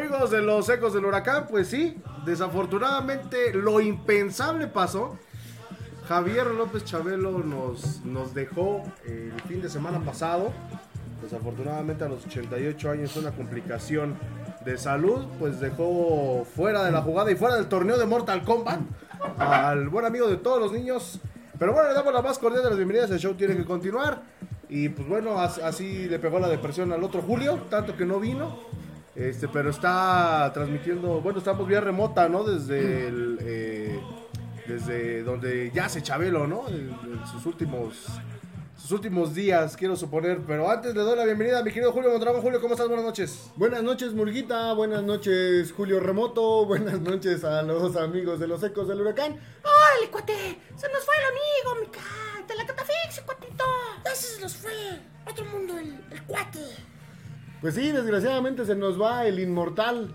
Amigos de los ecos del huracán, pues sí, desafortunadamente lo impensable pasó. Javier López Chabelo nos, nos dejó el fin de semana pasado. Desafortunadamente a los 88 años una complicación de salud, pues dejó fuera de la jugada y fuera del torneo de Mortal Kombat al buen amigo de todos los niños. Pero bueno, le damos la más cordial de las bienvenidas, el show tiene que continuar. Y pues bueno, as- así le pegó la depresión al otro Julio, tanto que no vino. Este, pero está transmitiendo, bueno, estamos vía remota, ¿no? Desde el, eh, desde donde ya se Chabelo, ¿no? En, en sus últimos sus últimos días, quiero suponer. Pero antes le doy la bienvenida a mi querido Julio Mondragón. Julio, ¿cómo estás? Buenas noches. Buenas noches, Murguita. Buenas noches, Julio Remoto. Buenas noches a los amigos de los ecos del huracán. ¡Órale, cuate! Se nos fue el amigo, mi ca... De la catafixia, cuatito. Ya se nos fue. Otro mundo, el, el cuate. Pues sí, desgraciadamente se nos va el inmortal.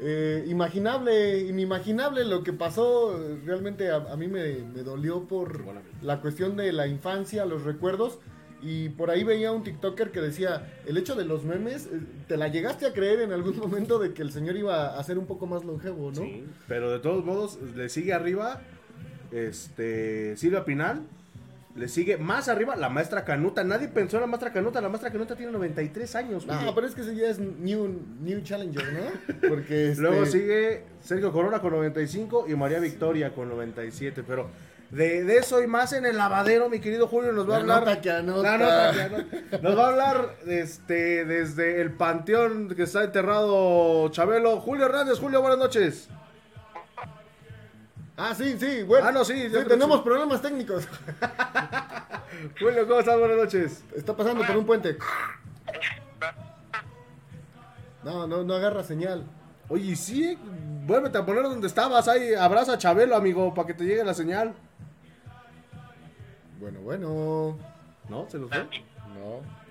Eh, imaginable, inimaginable lo que pasó. Realmente a, a mí me, me dolió por la cuestión de la infancia, los recuerdos. Y por ahí veía un TikToker que decía, el hecho de los memes, eh, ¿te la llegaste a creer en algún momento de que el señor iba a ser un poco más longevo, no? Sí, pero de todos modos, le sigue arriba este Silvia Pinal. Le sigue más arriba la maestra Canuta. Nadie pensó en la maestra Canuta. La maestra Canuta tiene 93 años. No, pero es que ese ya es New, new Challenger, ¿no? Porque este, Luego sigue Sergio Corona con 95 y María Victoria con 97. Pero de, de eso y más en el lavadero, mi querido Julio, nos va a La hablar. nota que anota. La nota que anota. Nos va a hablar este, desde el panteón que está enterrado Chabelo. Julio Hernández, Julio, buenas noches. Ah, sí, sí, bueno. Ah, no, sí, tenemos problemas técnicos. Julio, ¿cómo estás? Buenas noches. Está pasando por un puente. No, no, no agarra señal. Oye, sí, vuélvete a poner donde estabas. Ahí, abraza a Chabelo, amigo, para que te llegue la señal. Bueno, bueno. ¿No? ¿Se los fue? No.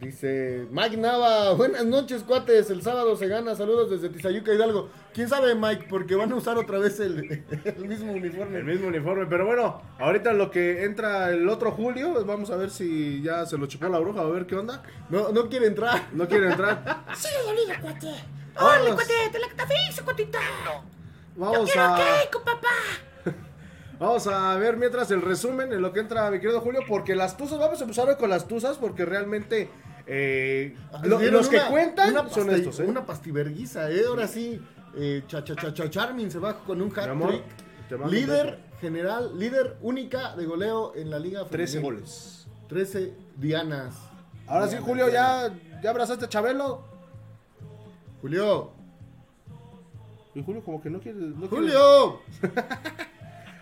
Dice Mike Nava, buenas noches, cuates. El sábado se gana. Saludos desde Tizayuca Hidalgo. ¿Quién sabe, Mike? Porque van a usar otra vez el, el mismo uniforme. El mismo uniforme, pero bueno, ahorita lo que entra el otro Julio, pues vamos a ver si ya se lo chupó la bruja, a ver qué onda. No, no quiere entrar. No quiere entrar. Sigue dolido, cuate. ¡Órale, Vamos. cuate! ¡De la catafixia, cuatito! ¡Yo Vamos quiero a, cake, papá! Vamos a ver mientras el resumen en lo que entra mi querido Julio, porque las tuzas, vamos a empezar hoy con las tuzas, porque realmente eh, lo- Dieron los que cuentan una son estos, ¿eh? Una pastiverguiza, ¿eh? Ahora sí. Eh, cha, cha, cha, cha, Charmin se va con un Mi amor, un Líder general, líder única de goleo en la liga. 13 femenil. goles. 13 dianas. Ahora sí, Julio, ya, ya abrazaste a Chabelo. Julio. Y Julio como que no quiere... no quiere- Julio.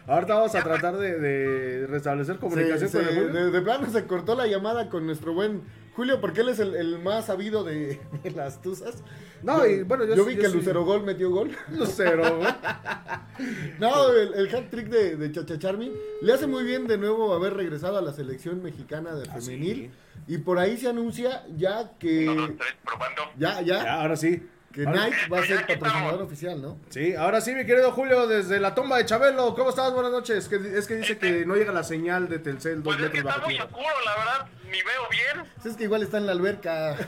Ahorita vamos a tratar de, de restablecer comunicación con el Julio. de, de plano se cortó la llamada con nuestro buen Julio porque él es el, el más sabido de, de las tuzas. No, Yo- y bueno, yo yo, vi yo que el sí. Lucero Gol metió gol. Lucero, güey. No, el, el hat trick de, de Chacha Charmin le hace muy bien de nuevo haber regresado a la selección mexicana de Ah, femenil. Y por ahí se anuncia ya que. tres, probando. Ya, ya, Ya, ahora sí. Que Nike va a ser patrocinador oficial, ¿no? Sí, ahora sí, mi querido Julio, desde la tumba de Chabelo. ¿Cómo estás? Buenas noches. Que, es que dice que no llega la señal de Telcel dos Pues es que metros está bajo muy tierra. oscuro, la verdad, ni veo bien. Es que igual está en la alberca.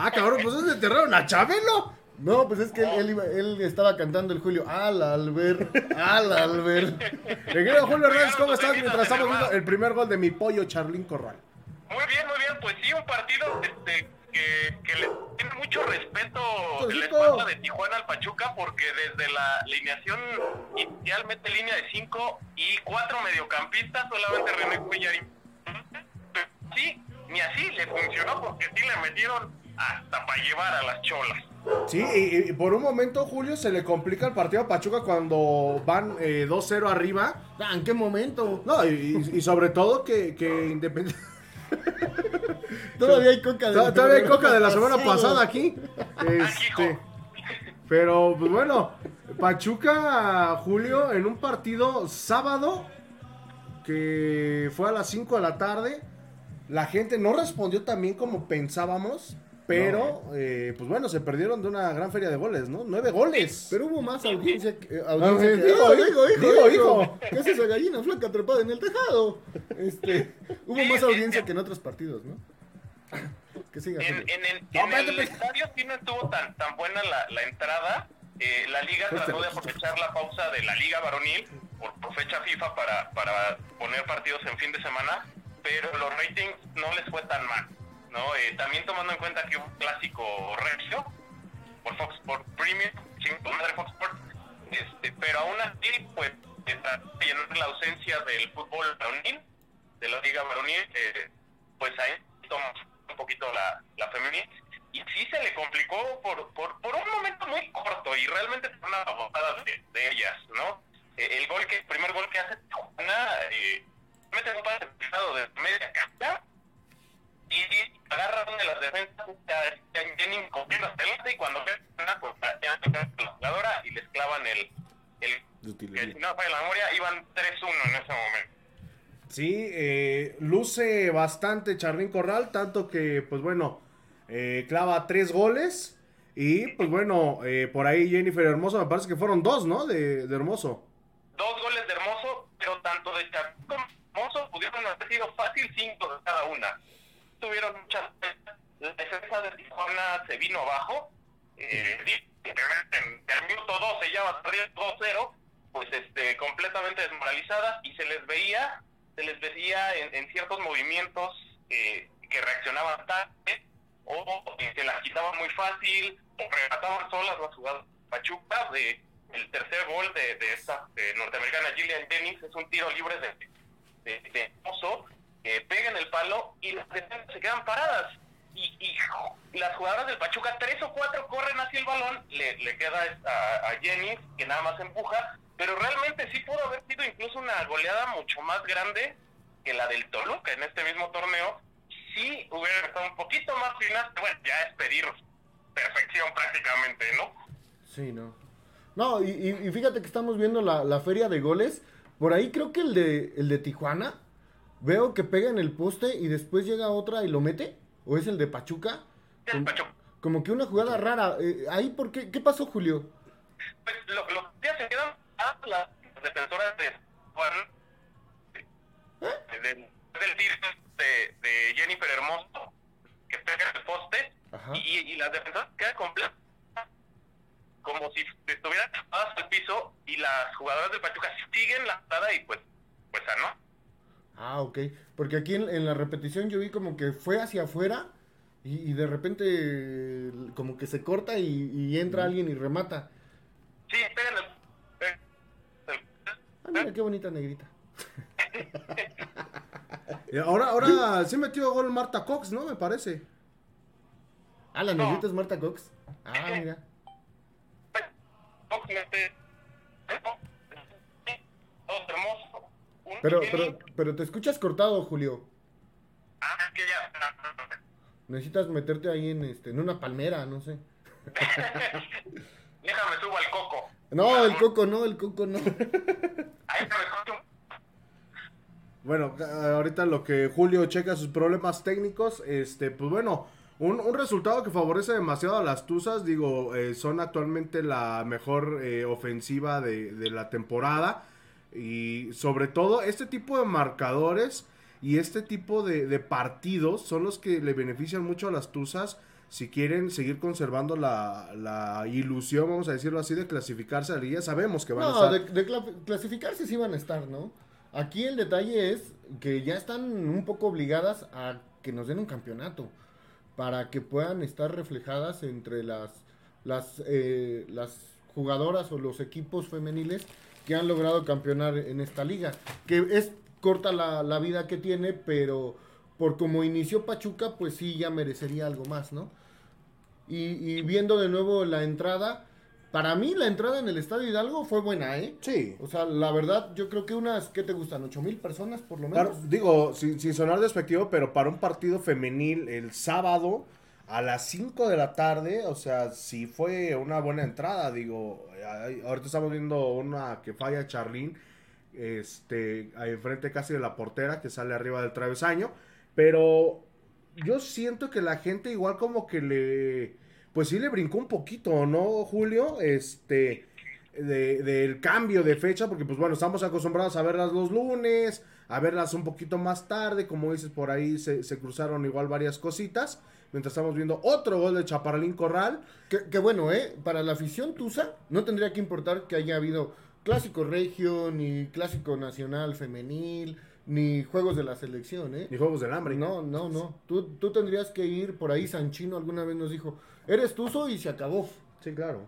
Ah, cabrón, pues ¿dónde enterraron a Chabelo? No, pues es que él, él iba- él estaba cantando el Julio. Al Albert, al Albert. Mi querido Julio Hernández, ¿cómo estás? Mientras estamos viendo el primer gol de mi pollo Charlín Corral. Muy bien, muy bien. Pues sí, un partido este, que, que le tiene mucho respeto Pues, la rico. escuadra de Tijuana al Pachuca porque desde la alineación inicialmente línea de 5 y 4 mediocampistas, solamente René Cuellarín. Sí, ni así le funcionó porque sí le metieron hasta para llevar a las cholas. Sí, y, y por un momento, Julio, se le complica el partido a Pachuca cuando van eh, 2-0 arriba. Ah, ¿En qué momento? No, y, y- y sobre todo que, que Independiente... Todavía hay coca de la Todavía hay semana coca de la semana pasada. pasada aquí. Este, pero, pues bueno, Pachuca, Julio, en un partido sábado que fue a las 5 de la tarde. La gente no respondió tan bien como pensábamos. Pero, eh, pues bueno, se perdieron de una gran feria de goles, ¿no? Nueve goles. Pero hubo más audiencia que. eh, Ah, audiencia que- digo, Ah, digo, digo, hijo. ¿Qué es esa gallina flaca atrapada en el tejado? Este, hubo más audiencia que en otros partidos, ¿no? Que siga. En, en el, No, en estadio sí no estuvo tan, tan buena la, la entrada. Eh, la liga Pues trató de aprovechar la pausa de la liga varonil por, por fecha FIFA para, para poner partidos en fin de semana, pero los ratings no les fue tan mal. ¿No? Eh, también tomando en cuenta que un clásico regio por Fox Sport Premium, madre Fox Sport, este, pero aún así, pues, llenando la ausencia del fútbol varonil, de la liga varonil, eh, pues ahí toma un poquito la, la femenil, y sí se le complicó por, por, por un momento muy corto, y realmente fue una bobada de, de ellas, ¿no? Eh, el gol que, primer gol que hace Tijuana, eh, mete un pase de media cancha, y agarra una de las defensas corriendo hasta adelante y cuando ve una pues la jugadora y les clavan el, el no falla la memoria iban 3-1 en ese momento. Sí, eh, luce bastante Charlín Corral, tanto que, pues bueno, eh, clava tres goles. Y pues bueno, eh, por ahí Jennifer Hermoso, me parece que fueron dos, ¿no? De, de Hermoso. Dos goles de Hermoso, pero tanto de Chapín como Hermoso pudieron haber sido fácil cinco de cada una. Tuvieron muchas la defensa de Tijuana se vino abajo. Eh, en el minuto 12 ya va perdiendo 2-0, pues este, completamente desmoralizadas y se les veía, se les veía en, en ciertos movimientos eh, que reaccionaban tarde o eh, se las quitaban muy fácil o remataban solas las jugadas Pachuca de el tercer gol de, de esta de norteamericana Gillian Jennings es un tiro libre de, de, de Oso, que pega en el palo y las defensas se quedan paradas. Y, y las jugadoras del Pachuca, tres o cuatro corren hacia el balón, le, le queda a, a Jennings, que nada más empuja, pero realmente sí pudo haber sido incluso una goleada mucho más grande que la del Toluca en este mismo torneo. Sí hubiera estado un poquito más finas, bueno, ya es pedir perfección prácticamente, ¿no? Sí, no. No, y- y fíjate que estamos viendo la, la feria de goles. Por ahí creo que el de, el de Tijuana, veo que pega en el poste y después llega otra y lo mete. ¿O es el de Pachuca? El Como, Pachuca. como que una jugada rara. Eh, ahí, ¿por qué? ¿Qué pasó, Julio? Pues lo, los días se quedan a las defensoras de Juan de- del, tiro de, de Jennifer Hermoso que pega en el poste y, y las defensoras quedan completas como si estuvieran tapadas al piso y las jugadoras del Pachuca siguen la jugada y pues pues no Ah, ok. Porque aquí en, en la repetición yo vi como que fue hacia afuera y, y de repente como que se corta y, y entra alguien y remata. sí el- Ah, mira qué bonita negrita. Ahora, ahora sí metió gol Marta Cox, ¿no? Me parece. Ah, la No. negrita es Marta Cox. Ah, mira. Dos hermosos un Pero, Jenny- pero, pero te escuchas cortado, Julio. ah es que ya Necesitas meterte ahí en este, en una palmera, no sé. Déjame subo al coco. No, el coco no, el coco no. Ahí se me escucha un- Bueno, ahorita lo que Julio checa sus problemas técnicos, este, pues bueno, un, un resultado que favorece demasiado a las Tuzas, digo, eh, son actualmente la mejor eh, ofensiva de, de la temporada y sobre todo este tipo de marcadores y este tipo de, de partidos son los que le benefician mucho a las Tuzas si quieren seguir conservando la, la ilusión, vamos a decirlo así, de clasificarse a la liga. Sabemos que van a No, estar... de, de cla- clasificarse sí van a estar, ¿no? Aquí el detalle es que ya están un poco obligadas a que nos den un campeonato para que puedan estar reflejadas entre las las eh, las jugadoras o los equipos femeniles que han logrado campeonar en esta liga. Que es corta la, la vida que tiene, pero por como inició Pachuca, pues sí ya merecería algo más, ¿no? Y, y viendo de nuevo la entrada, para mí la entrada en el Estadio Hidalgo fue buena, ¿eh? Sí. O sea, la verdad, yo creo que unas, ¿qué te gustan? ¿Ocho mil personas por lo menos? Claro, digo, sin, sin sonar despectivo, pero para un partido femenil el sábado a las 5 de la tarde, o sea, sí fue una buena entrada, digo, ahorita estamos viendo una que falla Charlín, este, ahí enfrente casi de la portera que sale arriba del travesaño, pero yo siento que la gente igual como que le, pues sí le brincó un poquito, ¿no, Julio? Este, de- del cambio de fecha, porque pues bueno, estamos acostumbrados a verlas los lunes, a verlas un poquito más tarde, como dices, por ahí se, se cruzaron igual varias cositas, mientras estamos viendo otro gol de Chaparralín Corral. Que, que bueno, ¿eh? Para la afición Tusa no tendría que importar que haya habido clásico regio, ni clásico nacional femenil, ni juegos de la selección, ¿eh? Ni Juegos del Hambre. No, no, no. Tú, tú tendrías que ir por ahí, Sanchino alguna vez nos dijo, eres Tuzo y se acabó. Sí, claro.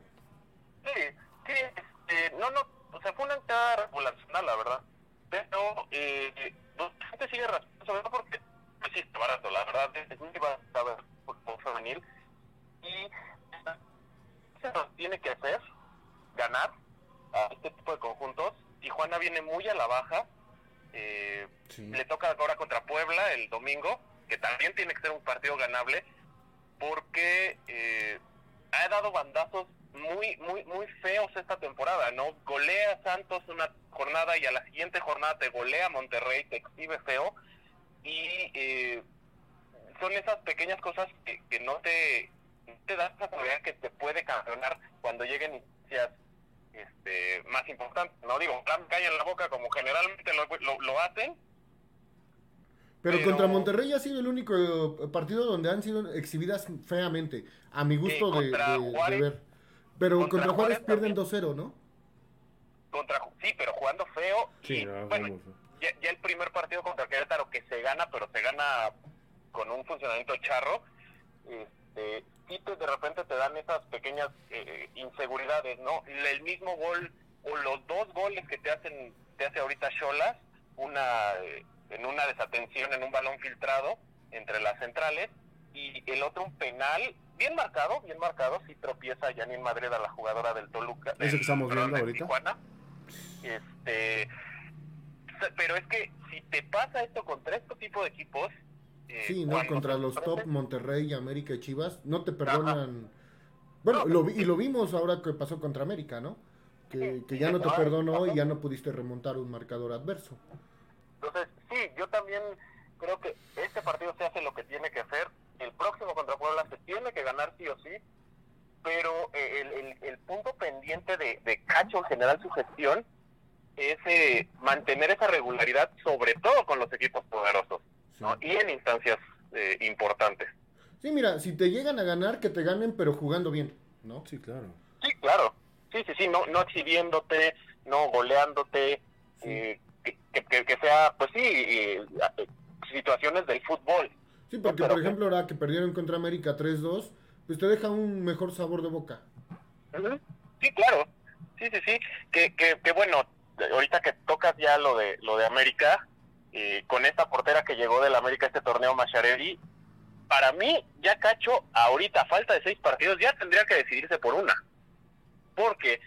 Sí, sí, este, no, no, o sea, fue una entrada regulacional, la verdad. Pero, eh, pues, la gente sigue sobre todo porque, sí, está barato, la verdad, es muy barato fútbol femenil. Y se nos tiene que hacer ganar a este tipo de conjuntos. Tijuana viene muy a la baja. Eh, Sí. Le toca ahora contra Puebla el domingo, que también tiene que ser un partido ganable, porque eh, ha dado bandazos muy, muy, muy feos esta temporada, ¿no? Golea Santos una jornada y a la siguiente jornada te golea Monterrey, te exhibe feo, y eh, son esas pequeñas cosas que, que no te, te das la seguridad que te puede campeonar cuando lleguen instancias este, más importantes. No digo, en la boca como generalmente lo, lo, lo hacen, Pero, Pero- contra Monterrey ha sido el único eh, partido donde han sido exhibidas feamente, a mi gusto de, ver. Pero contra contra, Juárez, Juárez pierden también. 2-0, ¿no? contra sí, pero jugando feo. Sí, y, no, bueno, ya, ya el primer partido contra que gana, pero se gana con un funcionamiento charro. Este, y te- de repente te dan esas pequeñas eh, inseguridades, ¿no? El mismo gol o los dos goles que te hacen te hace ahorita Cholas, una eh, en una desatención en un balón filtrado entre las centrales y el otro un penal bien marcado, bien marcado, si tropieza Janine Madrid a la jugadora del Toluca. Que del- estamos viendo ahorita. Tijuana. Este, pero es que si te pasa esto contra este tipo de equipos, eh, Sí, ¿no? Contra los top Monterrey, América y Chivas, no te perdonan. Bueno, lo vi- y lo vimos ahora que pasó contra América, ¿no? Que, que ya no te perdonó y ya no pudiste remontar un marcador adverso. Entonces, sí, yo también creo que este partido se hace lo que tiene que hacer. El próximo contra Puebla se tiene que ganar sí o sí. Pero eh, el, el- el punto pendiente de, de Cacho en general, su gestión, es eh, mantener esa regularidad, sobre todo con los equipos poderosos ¿no? y en instancias eh, importantes. Sí, mira, si te llegan a ganar, que te ganen, pero jugando bien, ¿no? Sí, claro. Sí, claro. Sí, sí, sí, no, no exhibiéndote, no goleándote, eh, que, que- que- sea, pues sí, situaciones del fútbol. Sí, porque Pero por ejemplo ahora que perdieron contra América 3-2, pues te deja un mejor sabor de boca. Sí, claro. Sí, sí, sí. Que, que, que bueno, ahorita que tocas ya lo de lo de América, eh, con esta portera que llegó del América este torneo Macharelli, para mí, ya Cacho, ahorita, falta de seis partidos, ya tendría que decidirse por una. Porque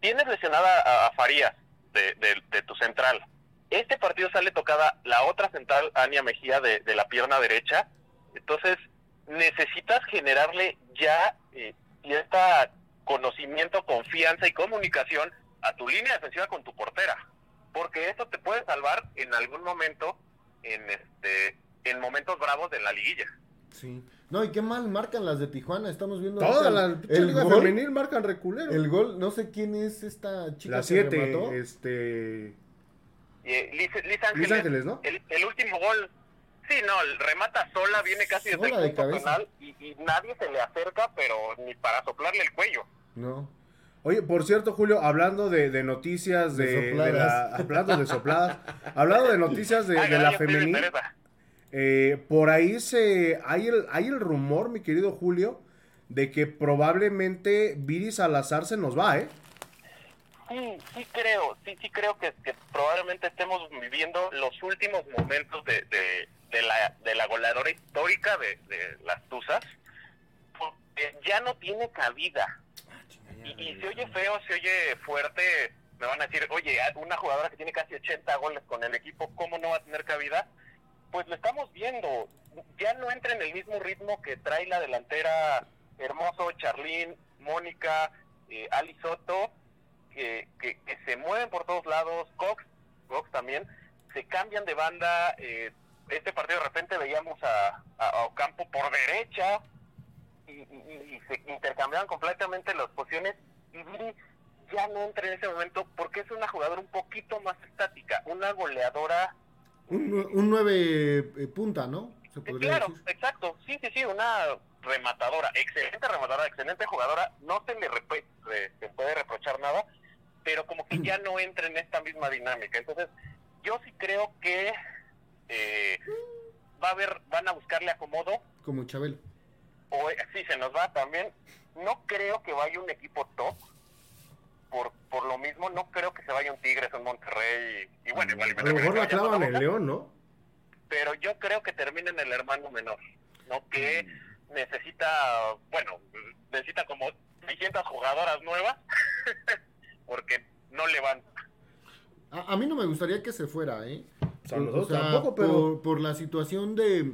tienes lesionada a, Farías de, tu central. Este partido sale tocada la otra central, Ania Mejía, de, de la pierna derecha. Entonces, necesitas generarle ya eh, cierta conocimiento, confianza y comunicación a tu línea defensiva con tu portera. Porque eso te puede salvar en algún momento, en este en momentos bravos de la liguilla. Sí. No, y qué mal marcan las de Tijuana. Estamos viendo Toda la el, liga gol, femenil marcan reculero. el gol, no sé quién es esta chica La que 7, remató. este. Eh, Liz, Liz Ángeles, Liz Ángeles, ¿no? El, el último gol, sí, no, el remata sola, viene casi desde Sola el de cabeza. penal y, y nadie se le acerca, pero ni para soplarle el cuello. No. Oye, por cierto, Julio, hablando de, de noticias de, De de la, hablando de sopladas, hablando de noticias de, la interesa. eh, por ahí se hay el, hay el rumor, mi querido Julio, de que probablemente Viri Salazar se nos va, ¿eh? Sí, sí creo, sí, sí creo que, que probablemente estemos viviendo los últimos momentos de, de, de la, de la goleadora histórica de, de las Tuzas, porque ya no tiene cabida. Y, y se oye feo, se oye fuerte, me van a decir, oye, una jugadora que tiene casi 80 goles con el equipo, ¿cómo no va a tener cabida? Pues lo estamos viendo, ya no entra en el mismo ritmo que trae la delantera Hermoso, Charlín, Mónica, eh, Ali Soto, que, que, que se mueven por todos lados, Cox, Cox también, se cambian de banda, eh, este partido de repente veíamos a, a, a Ocampo por derecha, y, y- y se intercambiaban completamente las posiciones y Viri ya no entra en ese momento porque es una jugadora un poquito más estática, una goleadora Un, un nueve eh, punta, ¿no? Se podría Claro, decir. exacto. Sí, sí, sí, una rematadora, excelente rematadora, excelente jugadora. No se le repre- re- se puede reprochar nada, pero como que ya no entra en esta misma dinámica. Entonces, yo sí creo que eh, va a haber, van a buscarle acomodo, Como Chabelo. O sí se nos va también. No creo que vaya un equipo top. Por, por lo mismo, no creo que se vaya un Tigres, un Monterrey. Y, y bueno, igual A lo mejor la clavan en León, ¿no? pero yo creo que termina en el hermano menor, ¿no? Que Mm. necesita, bueno, necesita como 600 jugadoras nuevas, porque no le van. A, a mí no me gustaría que se fuera, ¿eh? O sea, tampoco, pero- Por, por la situación de,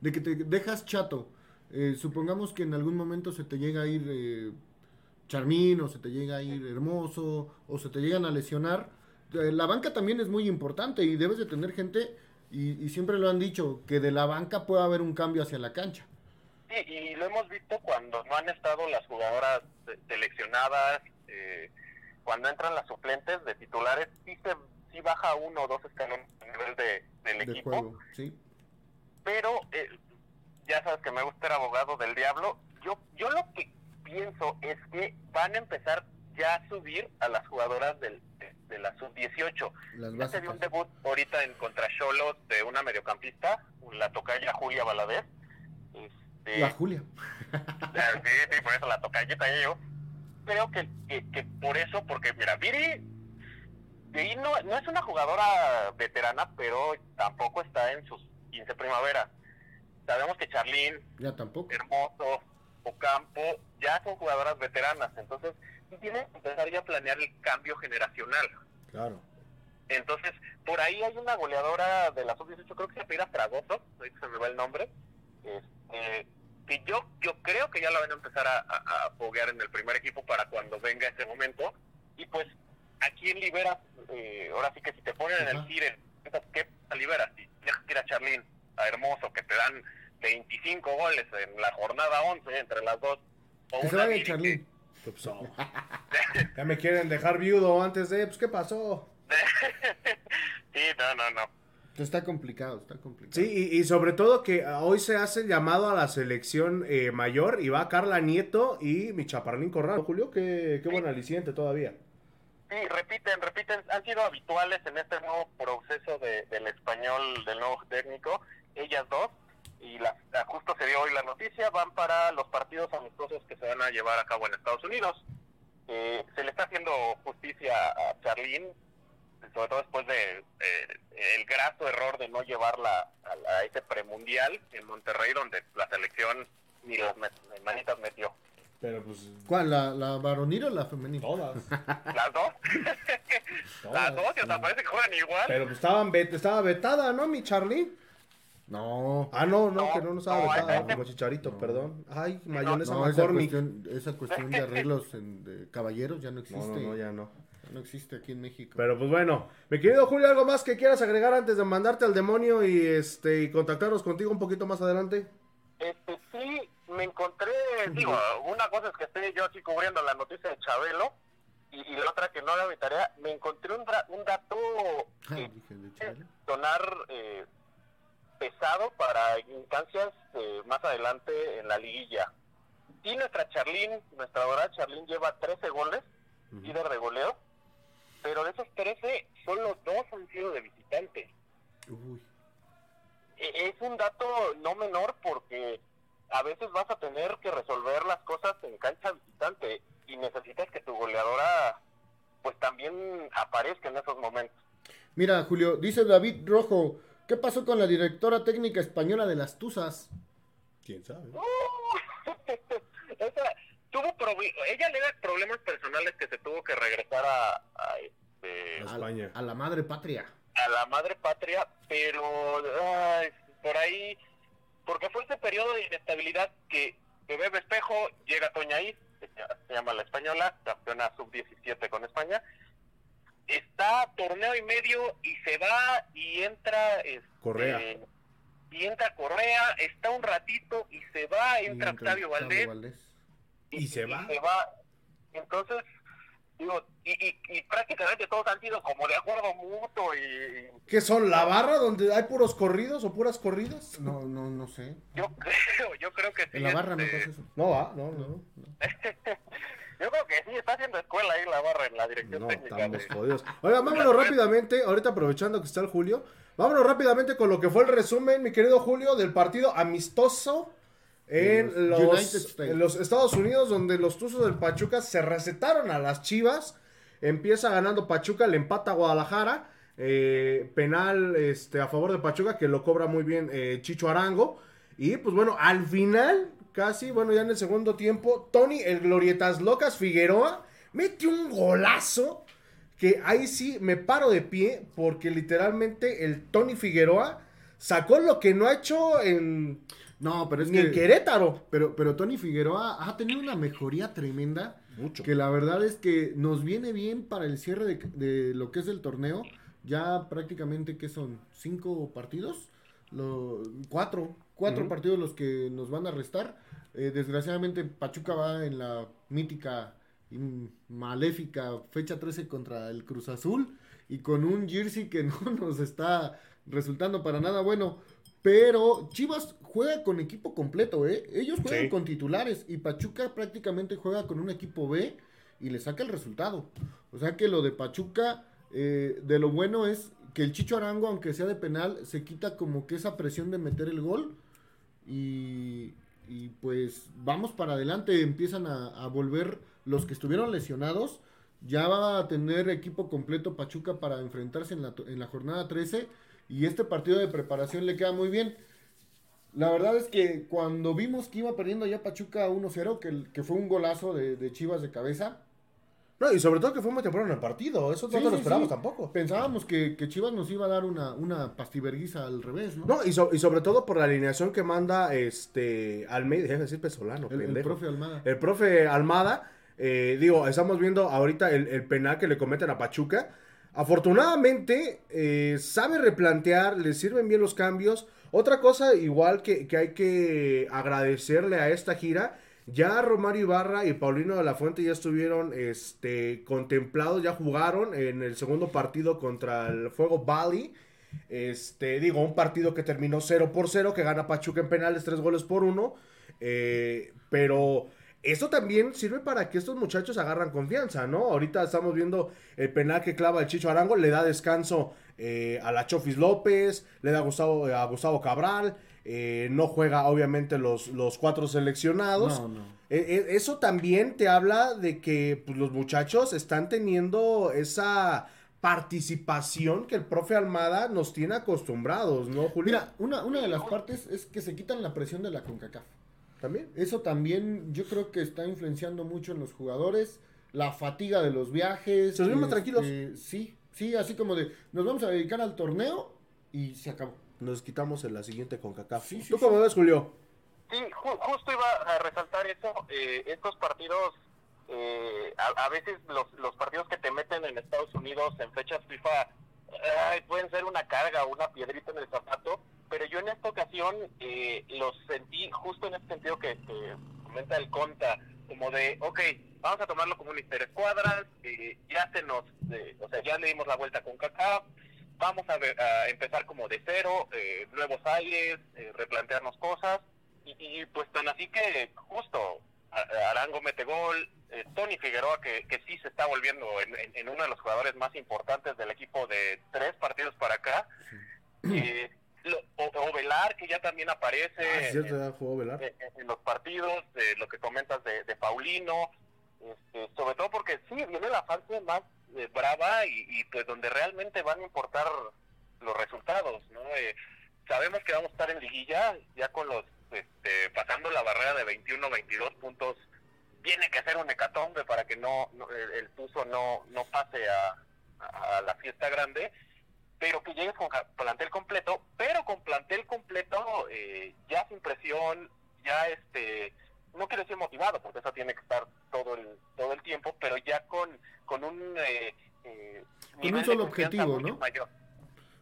de que te dejas chato. Eh, supongamos que en algún momento se te llega a ir eh, Charmín, o se te llega a ir Hermoso, o se te llegan a lesionar. Eh, la banca también es muy importante y debes de tener gente, y, y siempre lo han dicho, que de la banca puede haber un cambio hacia la cancha. Sí, y lo hemos visto cuando no han estado las jugadoras se- seleccionadas, eh, cuando entran las suplentes de titulares, sí, se, sí baja uno o dos escalones a nivel de, del de equipo. juego, ¿sí? pero eh, ya sabes que me gusta ser abogado del diablo. Yo, yo lo que pienso es que van a empezar ya a subir a las jugadoras del, de, de la sub-18. Las Ya se dio un debut ahorita en contra Cholos de una mediocampista, la tocaya Julia Valadez. Este, La Julia. Ah, Sí, sí, por eso la tocallita ya yo. Creo que, que, que por eso, porque mira, Viri, Viri no, no es una jugadora veterana, pero tampoco está en sus 15 primaveras. Sabemos que Charlene, Ya tampoco. Hermoso, Ocampo, ya son jugadoras veteranas, entonces tienen que empezar ya a planear el cambio generacional. Claro. Entonces, por ahí hay una goleadora de la sub-18, creo que se apellida Fragoso, se me va el nombre, este, que yo yo creo que ya la van a empezar a, a, a foguear en el primer equipo para cuando venga ese momento. Y pues, ¿a quién liberas? Eh, ahora sí que si te ponen en el gire, ¿qué liberas? Si dejas ir a Charlín, a Hermoso, que te dan 25 goles en la jornada 11 entre las dos. O Que se una vaya que- Charlín. Pues, oh. Ya me quieren dejar viudo antes de. Pues, ¿qué pasó? sí, no, no, no. Está complicado, está complicado. Sí, y, y sobre todo que hoy se hace el llamado a la selección eh, mayor y va Carla Nieto y mi chaparrín Corral. Julio, qué, qué buen aliciente todavía. Sí, repiten, repiten, han sido habituales en este nuevo proceso de, del español del nuevo técnico, ellas dos, y la, la- justo se dio hoy la noticia, van para los partidos amistosos que se van a llevar a cabo en Estados Unidos. Eh, se le está haciendo justicia a Charlín, sobre todo después de eh, el graso error de no llevarla a, a ese premundial en Monterrey, donde la selección ni las met- manitas metió. Pero pues. ¿Cuál? ¿La, la varonil o la femenil? Todas. Las dos, las dos, y hasta parece que juegan igual. Pero pues estaban vet- estaba vetada, ¿no, mi Charlie? No. Ah, no, no, No, que no, no estaba no, vetada, ese- como chicharito, perdón. Ay, mayonesa No, esa McCormick. cuestión, esa cuestión de arreglos en- de caballeros ya no existe. No, no, no, ya no. Ya no existe aquí en México. Pero pues bueno, mi querido Julio, ¿algo más que quieras agregar antes de mandarte al demonio y este y contactarnos contigo un poquito más adelante? Este, sí, me encontré, digo, una cosa es que estoy yo aquí cubriendo la noticia de Chabelo y, y la otra que no era mi tarea, me encontré un, un dato Ah, que dije, de puede Chabelo. sonar eh, pesado para instancias eh, más adelante en la liguilla. Y nuestra Charlín, nuestra dorada Charlín lleva 13 goles, líder de goleo, pero de esos 13, solo dos han sido de visitante. Uy. E- es un dato no menor porque a veces vas a tener que resolver las cosas en cancha visitante y necesitas que tu goleadora pues también aparezca en esos momentos. Mira, Julio, dice David Rojo, ¿qué pasó con la directora técnica española de las Tuzas? ¿Quién sabe? Esa, tuvo ella le da problemas personales que se tuvo que regresar a, a, este, A España. A, la madre patria. a la madre patria, pero ay, por ahí, porque fue ese periodo de inestabilidad que de Bebe Espejo llega Toña Is, se llama la española, campeona sub-17 con España, está torneo y medio y se va y entra este, Correa. y entra Correa, está un ratito y se va, Y entra entra Octavio Valdés Y se va. Entonces, digo, y, y, y prácticamente todos han sido como de acuerdo mutuo y ¿Qué son? ¿La barra donde hay puros corridos o puras corridas? No, no, no sé. yo creo, yo creo que sí. En la barra no este, pasa eso. No va, no, no. No, no. Yo creo que sí, está haciendo escuela ahí la barra en la dirección No, técnica. estamos de- jodidos. Oigan, vámonos rápidamente, ahorita aprovechando que está el Julio, vámonos rápidamente con lo que fue el resumen, mi querido Julio, del partido amistoso en Los los, United States. en los Estados Unidos, donde los Tuzos del Pachuca se recetaron a las Chivas. Empieza ganando Pachuca, le empata a Guadalajara. eh, penal este, a favor de Pachuca, que lo cobra muy bien eh, Chicho Arango. Y pues bueno, al final, casi, bueno, ya en el segundo tiempo, Tony, el Glorietas Locas Figueroa, mete un golazo. Que ahí sí me paro de pie, porque literalmente el Tony Figueroa sacó lo que no ha hecho en, No, pero es ni que. en Querétaro. Pero, pero Tony Figueroa ha tenido una mejoría tremenda. Mucho. Que la verdad es que nos viene bien para el cierre de, de lo que es el torneo. Ya prácticamente, ¿qué son? ¿Cinco partidos? Lo, cuatro. Cuatro partidos los que nos van a restar. Eh, desgraciadamente, Pachuca va en la mítica y maléfica fecha 13 contra el Cruz Azul. Y con un jersey que no nos está resultando para nada bueno. Pero Chivas juega con equipo completo, ¿eh? Ellos juegan Sí. con titulares y Pachuca prácticamente juega con un equipo B y le saca el resultado. O sea que lo de Pachuca, eh, de lo bueno es que el Chicho Arango, aunque sea de penal, se quita como que esa presión de meter el gol y, pues vamos para adelante, empiezan a, volver los que estuvieron lesionados. Ya va a tener equipo completo Pachuca para enfrentarse en la, en la jornada 13 y este partido de preparación le queda muy bien. La verdad es que cuando vimos que iba perdiendo ya Pachuca 1-0, que, que fue un golazo de Chivas de cabeza, No, y sobre todo que fue muy temprano en el partido. Eso no Sí, lo sí, sí. tampoco. pensábamos que, que Chivas nos iba a dar una, una pastiverguiza al revés, ¿no? No, y, so- y sobre todo por la alineación que manda este Almeida, déjame decir Pesolano, el, el pendejo. profe Almada. El profe Almada, eh, digo, estamos viendo ahorita el, el penal que le cometen a Pachuca. Afortunadamente, eh, sabe replantear, le sirven bien los cambios. Otra cosa, igual que, que hay que agradecerle a esta gira, ya Romario Ibarra y Paulino de la Fuente ya estuvieron este, contemplados, ya jugaron en el segundo partido contra el Fuego Bali. Este, digo, un partido que terminó 0 por 0, que gana Pachuca en penales, 3 goles por 1. pero esto también sirve para que estos muchachos agarran confianza, ¿no? Ahorita estamos viendo el penal que clava el Chicho Arango, le da descanso eh, a la Chofis López, le da a Gustavo, a Gustavo Cabral, eh, no juega obviamente los, los cuatro seleccionados. No, no. Eh, eh, Eso también te habla de que pues, los muchachos están teniendo esa participación que el profe Almada nos tiene acostumbrados, ¿no, Julio? Mira, una, una de las partes es que se quitan la presión de la CONCACAF. también. Eso también yo creo que está influenciando mucho en los jugadores, la fatiga de los viajes. Se los ven más este, tranquilos. Sí, sí, así como de, nos vamos a dedicar al torneo y se acabó. Nos quitamos en la siguiente con CACAF. Sí, ¿Tú sí. cómo ves, Julio? Sí, ju- justo iba a resaltar eso. eh, estos partidos, eh, a, a veces los, los partidos que te meten en Estados Unidos en fechas FIFA ay, pueden ser una carga o una piedrita en el zapato, pero yo en esta ocasión eh, los sentí justo en este sentido que, que comenta el Conta, como de, ok, vamos a tomarlo como un interescuadras, eh, ya se nos, eh, o sea, ya le dimos la vuelta con Kaká, vamos a, ver- a empezar como de cero, eh, nuevos aires, eh, replantearnos cosas, y, y, pues tan así que justo Arango mete gol, eh, Tony Figueroa que, que sí se está volviendo en, en- en uno de los jugadores más importantes del equipo de tres partidos para acá, eh, lo- o, o Velar que ya también aparece Ah, en- los partidos, de lo que comentas de, de Paulino, este, sobre todo porque sí, viene la fase más eh, brava y, y, pues donde realmente van a importar los resultados, ¿no? Eh, sabemos que vamos a estar en liguilla, ya con los, este, pasando la barrera de 21, 22 puntos, tiene que ser un hecatombe para que no, no- el, el no, no pase a, a la fiesta grande, pero que llegues con plantel completo, pero con plantel completo eh, ya sin presión, ya este, no quiero decir motivado, porque eso tiene que estar todo el, todo el tiempo, pero ya con, con un eh, eh, un nivel de solo objetivo, ¿no? mayor.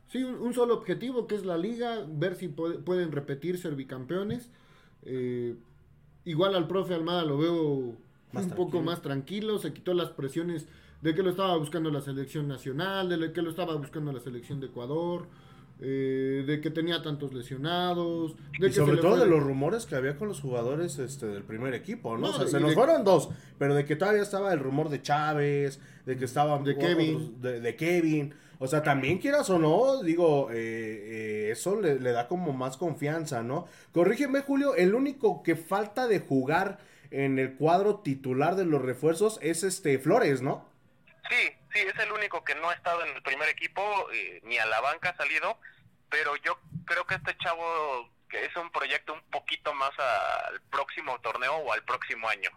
Sí, un, un solo objetivo que es la liga, ver si puede- pueden repetir ser bicampeones. Eh, igual al profe Almada lo veo Más un poco más tranquilo, se quitó las presiones de que lo estaba buscando la selección nacional, de que lo estaba buscando la selección de Ecuador, eh, de que tenía tantos lesionados, de y que sobre todo fue- de los rumores que había con los jugadores este, del primer equipo, ¿no? No, o sea, se nos de- fueron dos, pero de que todavía estaba el rumor de Chávez, de que estaban De otros- Kevin. de, de Kevin. O sea, también quieras o no, digo, eh, eh, eso le, le da como más confianza, ¿no? Corrígeme, Julio, el único que falta de jugar en el cuadro titular de los refuerzos es este Flores, ¿no? Sí, sí, es el único que no ha estado en el primer equipo, eh, ni a la banca ha salido, pero yo creo que este chavo que es un proyecto un poquito más al próximo torneo o al próximo año,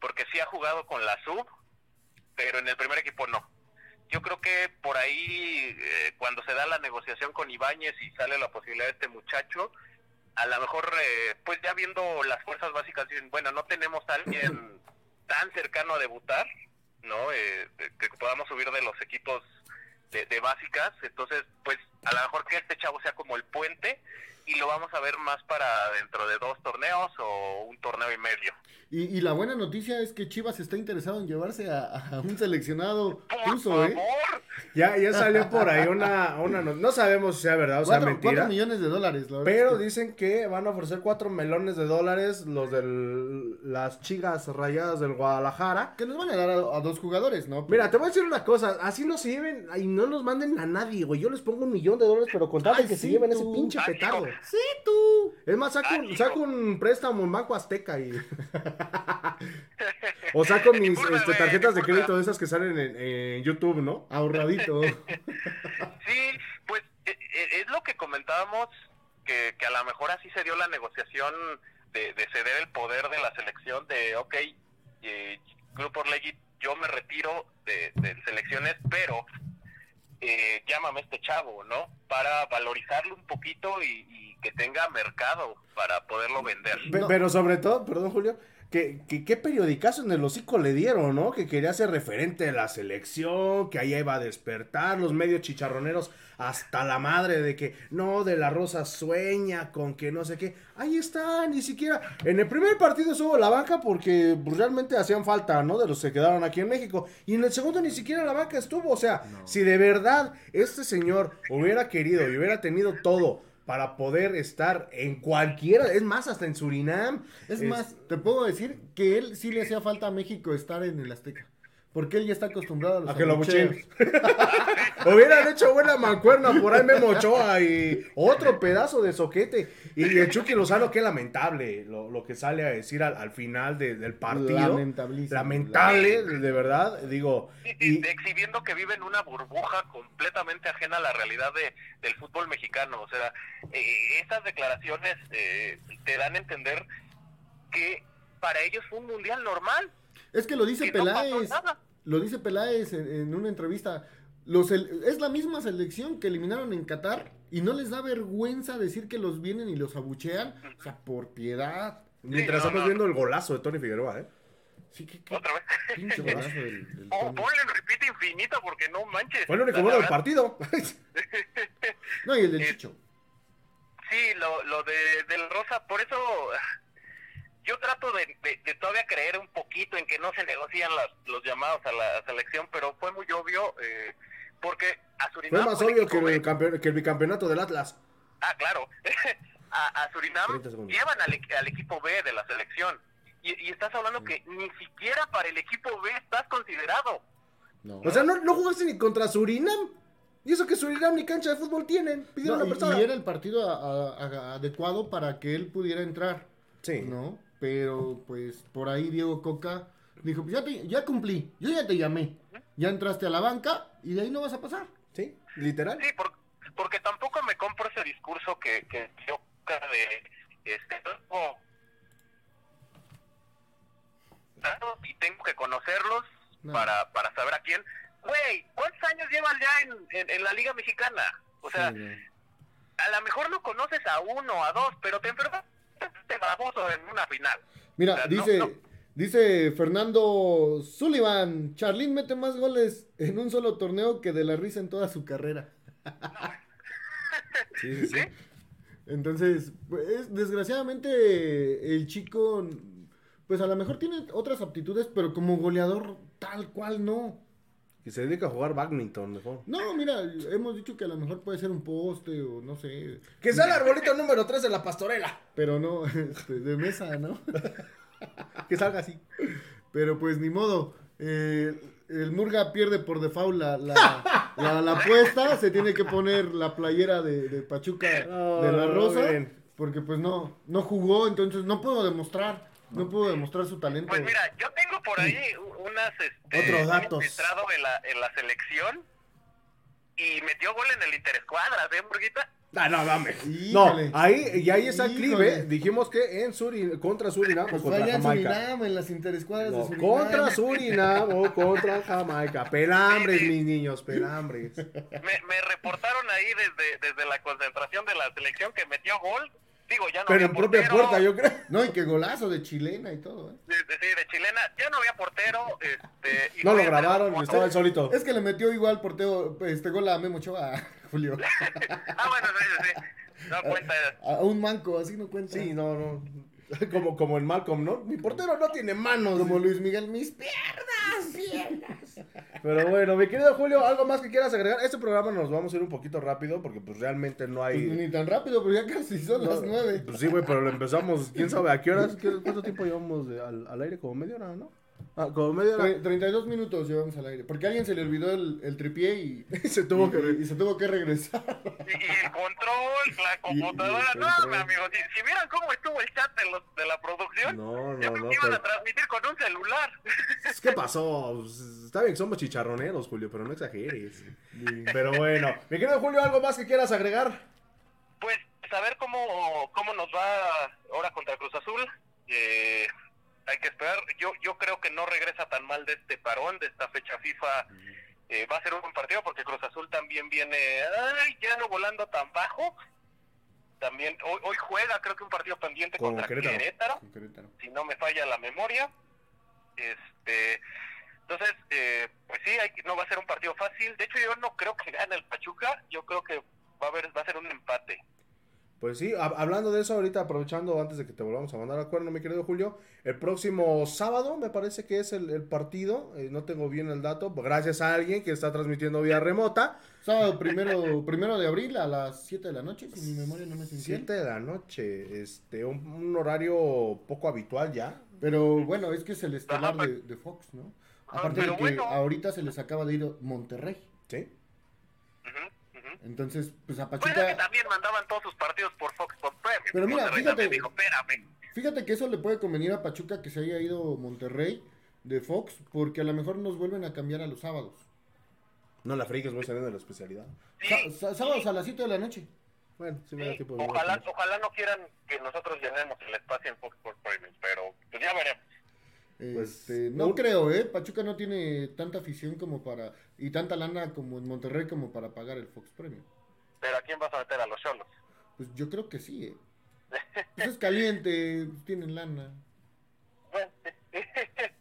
porque sí ha jugado con la sub, pero en el primer equipo no. Yo creo que por ahí, eh, cuando se da la negociación con Ibáñez y sale la posibilidad de este muchacho, a lo mejor, eh, pues ya viendo las fuerzas básicas, dicen, bueno, no tenemos a alguien tan cercano a debutar, ¿no? Eh, que podamos subir de los equipos de, de básicas, entonces, pues a lo mejor que este chavo sea como el puente y lo vamos a ver más para dentro de dos torneos o un torneo y medio. Y, y la buena noticia es que Chivas está interesado en llevarse a, a un seleccionado Por ruso, ¿eh? Ya, ya salió por ahí una, una no, no sabemos si sea verdad o sea Cuatro, mentira. cuatro millones de dólares, la Pero es que- dicen que van a ofrecer 4 melones de dólares los de las chigas rayadas del Guadalajara. que nos van a dar a, a dos jugadores, ¿no? Mira, te voy a decir una cosa, así no se lleven y no nos manden a nadie, güey. Yo les pongo un millón de dólares, pero contate Ay, que se lleven ese pinche Ay, petardo. hijo. Sí, tú. Es más, saco, un- Ay, saco hijo. un préstamo en Banco Azteca y... o saco mis este, tarjetas de crédito de esas que salen en, en YouTube, ¿no? Ahorradito. Sí, pues eh, eh, es lo que comentábamos, que, que a lo mejor así se dio la negociación de, de ceder el poder de la selección, de, ok, eh, Grupo Orlegui, yo me retiro de, de selecciones, pero eh, llámame este chavo, ¿no? Para valorizarlo un poquito y, y que tenga mercado para poderlo vender. Pe- No. Pero sobre todo, perdón Julio, que, que qué periodicazo en el hocico le dieron, ¿no? Que quería ser referente de la selección, que ahí iba a despertar los medios chicharroneros hasta la madre de que no, de la Rosa sueña con que no sé qué. Ahí está, ni siquiera. En el primer partido estuvo la banca porque pues, realmente hacían falta, ¿no? De los que quedaron aquí en México. Y en el segundo ni siquiera la banca estuvo. O sea, si de verdad este señor hubiera querido y hubiera tenido todo para poder estar en cualquiera, es más, hasta en Surinam. Es más, te puedo decir que él sí le hacía falta a México estar en el Azteca. Porque él ya está acostumbrado a los A que lo. Hubieran hecho buena mancuerna por ahí Memo Ochoa y otro pedazo de soquete. Y el Chucky Lozano, qué lamentable lo, lo que sale a decir al, al final de- del partido. Lamentablísimo. Lamentable, de verdad. Digo, Sí, sí, y, exhibiendo que vive en una burbuja completamente ajena a la realidad de, del fútbol mexicano. O sea, eh, estas declaraciones eh, te dan a entender que para ellos fue un mundial normal. Es que lo dice que no pasó Peláez. nada. Lo dice Peláez en, en una entrevista. Los el- es la misma selección que eliminaron en Qatar y no les da vergüenza decir que los vienen y los abuchean. O sea, por piedad. mientras no, estamos no. viendo el golazo de Tony Figueroa, ¿eh? Sí, que, que Otra vez. pinche golazo del, del Oh, ponle en repeat infinito porque no manches. Fue el único bueno del partido. No, y el del Eh, Chicho. Sí, lo, lo de del Rosa, por eso ah, yo trato de, de- de todavía creer un poquito en que no se negocian las- los llamados a la selección, pero fue muy obvio eh, porque a Surinam Fue más obvio que el, que bicampeonato del Atlas. Ah, claro. a, a Surinam 30 segundos. llevan al, equ- al equipo B de la selección. Y, y estás hablando que ni siquiera para el equipo B estás considerado. No. O sea, no, no jugaste ni contra Surinam. Y eso que Surinam ni cancha de fútbol tienen. Pidieron No, y, persona. y era el partido a- a- a- adecuado para que él pudiera entrar. Sí. ¿No? Pero pues por ahí Diego Coca dijo, pues ya, te- ya cumplí, yo ya te llamé. Ya entraste a la banca y de ahí no vas a pasar. Sí, literal. Sí, por- porque tampoco me compro ese discurso que, que yo de este oh, y tengo que conocerlos No. para, para saber a quién. Güey, ¿cuántos años llevan ya en, en, en la Liga Mexicana? O sea, Sí, a lo mejor no conoces a uno, a dos, pero te enfermas te baboso en una final. Mira, O sea, no- dice, no. Dice Fernando Sullivan, Charlín mete más goles en un solo torneo que de la risa en toda su carrera. Sí, sí, sí. ¿Sí? Entonces, pues, desgraciadamente el chico, pues a lo mejor tiene otras aptitudes, pero como goleador tal cual no. Que se dedica a jugar badminton mejor. No, mira, hemos dicho que a lo mejor puede ser un poste o no sé. Que sea el arbolito número 3 de la pastorela. Pero no, este, de mesa, ¿no? Que salga así. Pero pues ni modo. Eh, el Murga pierde por default la, la, la- la apuesta. Se tiene que poner la playera de, de Pachuca No, de la Rosa. bien. Porque pues no, no jugó, entonces no puedo demostrar. No puedo demostrar su talento. Pues mira, yo tengo por ahí unas este, Otros datos. en la, en la selección y metió gol en el interescuadras, ¿eh, Burguita? Ah, no, dame. Híjole. No, ahí, y ahí está el clip, Híjole. ¿eh? Dijimos que en Surin, contra Surinam o Pues fue contra Jamaica. Surinam, en las interescuadras No, de Surinam. contra Surinam o contra Jamaica. Pelambres, mis niños, pelambres. Me, me reportaron ahí desde, desde la concentración de la selección que metió gol. Digo, ya no Pero había en propia portero, puerta, yo creo. No, y qué golazo de chilena y todo, ¿eh? de- de- sí, de chilena, ya no había portero. Este, y No lo a grabaron, estaba el solito. Es que le metió igual porteo, este gol a Memo Ochoa, Julio. Ah, bueno, sí, sí, sí. No cuenta. A un manco, así no cuenta. Sí, no, no. Como, como en Malcolm, ¿no? Mi portero no tiene manos. Como Luis Miguel, mis piernas. Pero bueno, mi querido Julio, ¿algo más que quieras agregar? Este programa nos vamos a ir un poquito rápido porque pues realmente no Pues hay... ni tan rápido, pero ya casi son las nueve. Pues sí, güey, pero lo empezamos, quién sabe a qué horas, ¿Qué- cuánto tiempo llevamos de- al, al aire, como media hora, ¿no? Ah, como media hora. Tre- 32 minutos llevamos al aire. Porque a alguien se le olvidó el, el tripié y, Se tuvo y- que... y se tuvo que regresar. Y, y el control, la computadora. el no, amigo, si, si vieran cómo estuvo el chat de, los, de la producción, No, no, no, iban pero... a transmitir con un celular. ¿Qué pasó? Pues, Está bien que somos chicharroneros, Julio, pero no exageres. Pero bueno, mi querido Julio, ¿algo más que quieras agregar? Pues saber cómo, cómo nos va ahora contra Cruz Azul. Eh, hay que esperar. Yo, yo creo que no regresa tan mal de este parón, de esta fecha FIFA. Eh, va a ser un buen partido porque Cruz Azul también viene ay, ya no volando tan bajo. También hoy, hoy juega, creo que un partido pendiente Con contra Querétaro. Querétaro. Con Querétaro. si no me falla la memoria. Este, entonces, eh, pues sí, hay, no va a ser un partido fácil. De hecho, yo no creo que gane el Pachuca. Yo creo que va a haber, va a ser un empate. Pues sí, hab- hablando de eso ahorita, aprovechando antes de que te volvamos a mandar a cuerno, mi querido Julio, el próximo sábado me parece que es el, el partido, eh, no tengo bien el dato, gracias a alguien que está transmitiendo vía remota, Sábado primero, primero de abril a las 7 de la noche, si mi memoria no me infiel. 7 de la noche, este, un, un horario poco habitual ya. Pero bueno, es que es el estelar de, de Fox, ¿no? Ajá, Aparte de que ahorita se les acaba de ir Monterrey. ¿Sí? Entonces, pues a es que Pachuca... también mandaban todos sus partidos por Fox por Premium. Pero mira, Monterrey fíjate- dijo. Fíjate que eso le puede convenir a Pachuca que se haya ido Monterrey de Fox, porque a lo mejor nos vuelven a cambiar a los sábados. No la friques, voy saliendo de la especialidad. Sí, sábados a las 7 de la noche. Bueno, sí me da sí, tiempo de ojalá, ojalá no quieran que nosotros llenemos el espacio en Fox por Premium, pero pues ya veremos. Pues, Este, no un- creo, ¿eh? Pachuca no tiene tanta afición como para... Y tanta lana como en Monterrey como para pagar el Fox Premium. Pero ¿a quién vas a meter a los cholos? Pues yo creo que sí, ¿eh? Pues es caliente, tienen lana.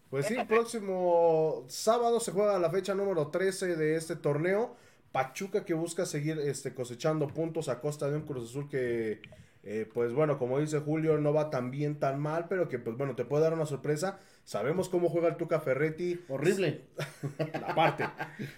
Pues sí, próximo sábado se juega la fecha número 13 de este torneo. Pachuca que busca seguir este, cosechando puntos a costa de un Cruz Azul que, eh, pues bueno, como dice Julio, no va tan bien, tan mal, pero que, pues bueno, te puede dar una sorpresa. Sabemos cómo juega el Tuca Ferretti. Horrible. Aparte,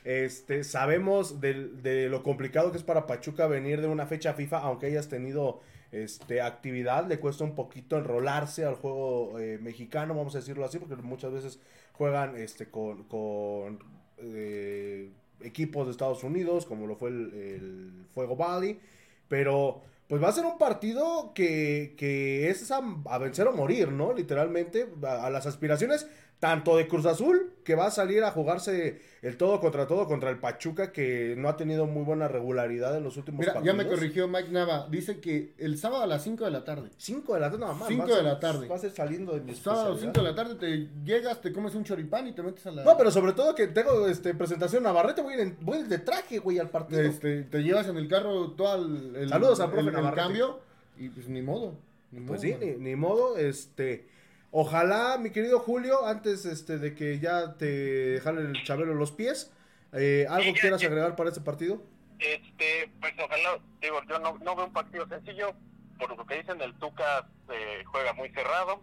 este, sabemos de lo complicado que es para Pachuca venir de una fecha FIFA, aunque hayas tenido este, actividad, le cuesta un poquito enrolarse al juego eh, mexicano, vamos a decirlo así, porque muchas veces juegan este, con, con eh, equipos de Estados Unidos, como lo fue el, el Fuego Valley, pero pues va a ser un partido que, que es a, a vencer o morir, ¿no? Literalmente, a, a las aspiraciones tanto de Cruz Azul, que va a salir a jugarse el todo contra todo contra el Pachuca, que no ha tenido muy buena regularidad en los últimos Mira, ya partidos. me corrigió Mike Nava. Dice que el sábado a las 5 de la tarde. 5 de la tarde, nada más. Cinco va a de ser- la tarde. Va a ser saliendo de mi Sábado especialidad. 5 de la tarde te llegas, te comes un choripán y te metes a la... No, pero sobre todo que tengo este, presentación Navarrete, voy, en- voy de traje, güey, al partido. Este, te llevas en el carro todo el, el- Saludos al profe el- cambio y pues ni modo. ni Pues modo, sí, ni, ni modo, este... Ojalá, mi querido Julio, antes este, de que ya te jale el chabelo los pies, eh, ¿algo ya, quieras ya. agregar para este partido? Este, pues ojalá, digo, yo no, no veo un partido sencillo, por lo que dicen, el Tuca eh, juega muy cerrado,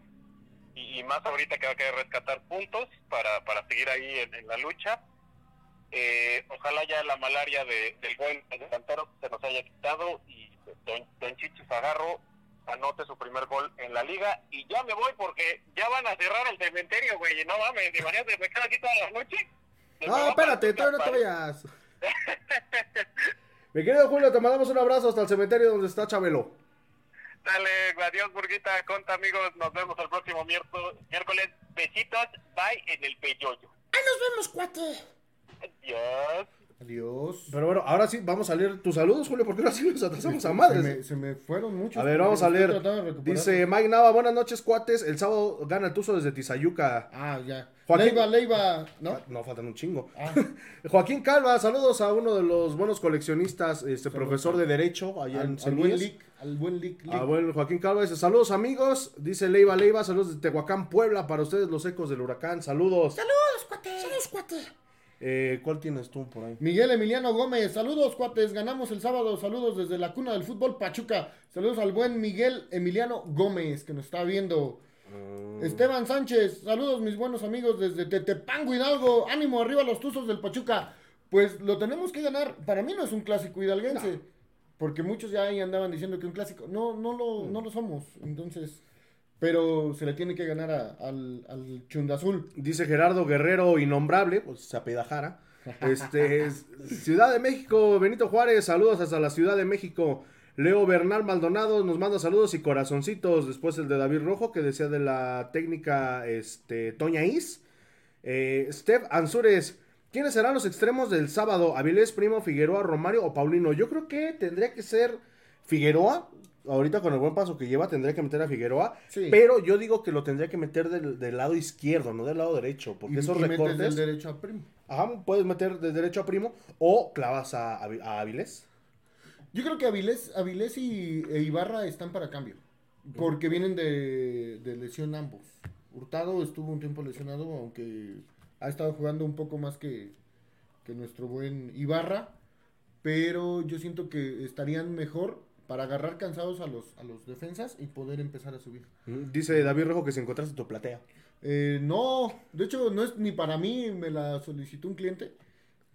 y, y más ahorita que va a querer rescatar puntos para, para seguir ahí en, en la lucha. Eh, ojalá ya la malaria de, del buen delantero se nos haya quitado y Don, don Chichi Zagarro anote su primer gol en la liga. Y ya me voy porque ya van a cerrar el cementerio, güey. No mames, imagínate, me quedo aquí toda la noche. No, espérate, todavía no te vayas. Mi querido Julio, te mandamos un abrazo hasta el cementerio donde está Chabelo. Dale, adiós, Burguita, conta amigos, nos vemos el próximo miércoles. Besitos, bye en el peyoyo. ¡Ahí nos vemos, cuate! Adiós. Adiós. Pero bueno, ahora sí, vamos a leer tus saludos, Julio, porque ahora sí los atrasamos a Se madres. me, se me fueron muchos. A ver, vamos a leer. Dice Mike Nava, buenas noches, cuates. El sábado gana el Tuzo desde Tizayuca. Ah, ya. Joaquín- Leiva, Leiva, ¿no? No, faltan un chingo. Ah. Joaquín Calva, saludos a uno de los buenos coleccionistas, este profesor de Derecho allá en Al, al buen. Lick, al buen Lick. Ah, Lick. bueno, Joaquín Calva dice, saludos amigos, dice Leiva Leiva, saludos de Tehuacán, Puebla, para ustedes los ecos del huracán, saludos. ¡Saludos, cuate! ¡Saludos, cuate! Eh, ¿Cuál tienes tú por ahí? Miguel Emiliano Gómez, saludos cuates, ganamos el sábado, saludos desde la cuna del fútbol Pachuca, saludos al buen Miguel Emiliano Gómez que nos está viendo. Mm. Esteban Sánchez, saludos mis buenos amigos desde Tetepango Hidalgo, ánimo arriba los tuzos del Pachuca. Pues lo tenemos que ganar, para mí no es un clásico hidalguense, porque muchos ya ahí andaban diciendo que un clásico, no, no lo, no lo somos, entonces, pero se le tiene que ganar a- al, al Chundazul. Dice Gerardo Guerrero, innombrable, pues se apellida Jara. Este, es- Ciudad de México, Benito Juárez, saludos hasta la Ciudad de México. Leo Bernal Maldonado nos manda saludos y corazoncitos. Después el de David Rojo, que decía de la técnica este, Toña Is. Eh, Steph Ansures, ¿quiénes serán los extremos del sábado? ¿Avilés, Primo, Figueroa, Romario o Paulino? Yo creo que tendría que ser Figueroa. Ahorita con el buen paso que lleva tendría que meter a Figueroa. Sí. Pero yo digo que lo tendría que meter del, del lado izquierdo, no del lado derecho. Porque Y- esos y metes recortes... del derecho a primo. Ajá, puedes meter de derecho a Primo o clavas a, Avi- a Avilés. Yo creo que Avilés, Avilés y e Ibarra están para cambio. Porque vienen de, de lesión ambos. Hurtado estuvo un tiempo lesionado, aunque ha estado jugando un poco más que, que nuestro buen Ibarra. Pero yo siento que estarían mejor para agarrar cansados a los, a los defensas y poder empezar a subir. Dice David Rojo que si encontraste tu platea. Eh, no, de hecho no es ni para mí, me la solicitó un cliente.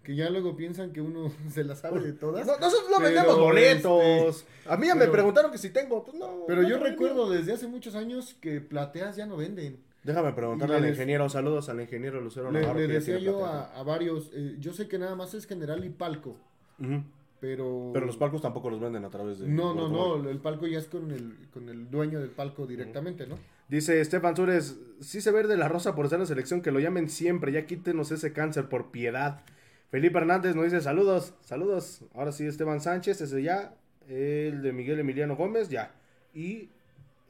Que ya luego piensan que uno se la sabe de todas. No, nosotros no vendemos boletos. este, a mí ya me preguntaron que si tengo. Pues no. Pero no yo recuerdo desde hace muchos años que plateas ya no venden. Déjame preguntarle al ingeniero. Saludos al ingeniero Lucero Le, Navarro. le decía yo a, a varios, eh, yo sé que nada más es general y palco, Ujú. Pero... Pero los palcos tampoco los venden a través de. No, no, Automóvil. no, el palco ya es con el, con el dueño del palco directamente, ¿no? Dice Estefan Sures, sí se ve de la rosa por estar en selección, que lo llamen siempre, ya quítenos ese cáncer por piedad. Felipe Hernández nos dice saludos, saludos. Ahora sí, Esteban Sánchez, ese ya. El de Miguel Emiliano Gómez, ya. Y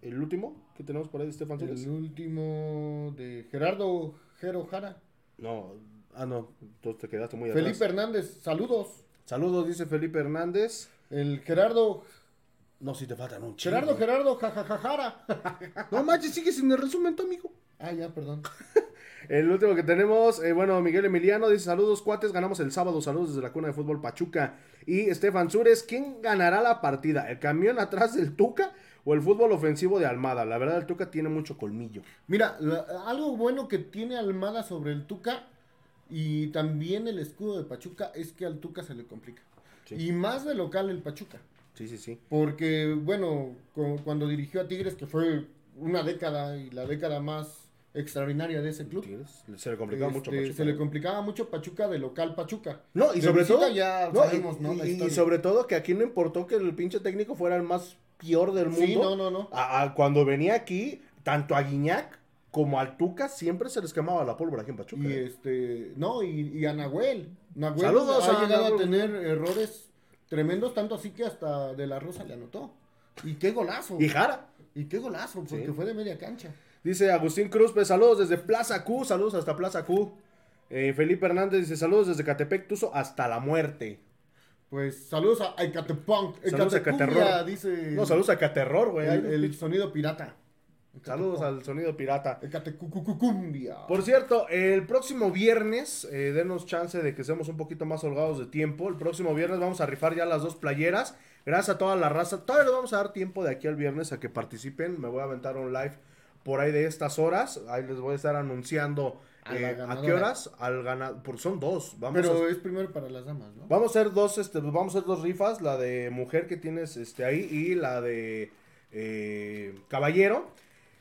el último que tenemos por ahí de Estefan Sures. El último de Gerardo Jero Jara. No, ah, no, tú te quedaste muy Felipe atrás. Hernández, saludos. Saludos, dice Felipe Hernández. El Gerardo, No, si te faltan un chingo. Gerardo, Gerardo, jajajajara. No manches, sigue sin el resumen, tu amigo. ah, ya, perdón. El último que tenemos, eh, bueno, Miguel Emiliano dice saludos cuates, ganamos el sábado, saludos desde la cuna de fútbol Pachuca. Y Estefan Sures, ¿quién ganará la partida? ¿El camión atrás del Tuca o el fútbol ofensivo de Almada? La verdad, el Tuca tiene mucho colmillo. Mira, la- algo bueno que tiene Almada sobre el Tuca y también el escudo de Pachuca es que al Tuca se le complica. Sí. Y más de local el Pachuca. Sí, sí, sí. Porque, bueno, cu- cuando dirigió a Tigres, que fue una década y la década más extraordinaria de ese club, Se le complicaba mucho este, Pachuca. se le complicaba mucho Pachuca de local Pachuca. No, y De sobre todo, ya no, sabemos, y, ¿no? La y- sobre todo que aquí no importó que el pinche técnico fuera el más peor del mundo. Sí, no, no, no. A- a- cuando venía aquí, tanto a Guiñac como al Tuca siempre se les quemaba la pólvora aquí en Pachuca. Y ¿eh? este, no, y, y a Nahuel. Nahuel Saludos ha a llegado a tener errores tremendos, tanto así que hasta De La Rosa le anotó. Y qué golazo. Y Jara. Y qué golazo, porque Sí. fue de media cancha. Dice Agustín Cruz, pues saludos desde Plaza Q, saludos hasta Plaza Q. Eh, Felipe Hernández dice saludos desde Catepec, Tuzo hasta la muerte. Pues saludos a Ecatepunk. Saludos a Caterror. dice No, saludos a Caterror, güey. el sonido pirata. Saludos al sonido pirata. Ecatecucucumbia. Por cierto, el próximo viernes, eh, denos chance de que seamos un poquito más holgados de tiempo. El próximo viernes vamos a rifar ya las dos playeras. Gracias a toda la raza. Todavía les vamos a dar tiempo de aquí al viernes a que participen. Me voy a aventar un live por ahí de estas horas. Ahí les voy a estar anunciando A eh, a qué horas al ganador. Porque son dos. Vamos Pero a, es primero para las damas, ¿no? vamos a hacer dos, este, vamos a hacer dos rifas, la de mujer que tienes este ahí y la de eh, caballero.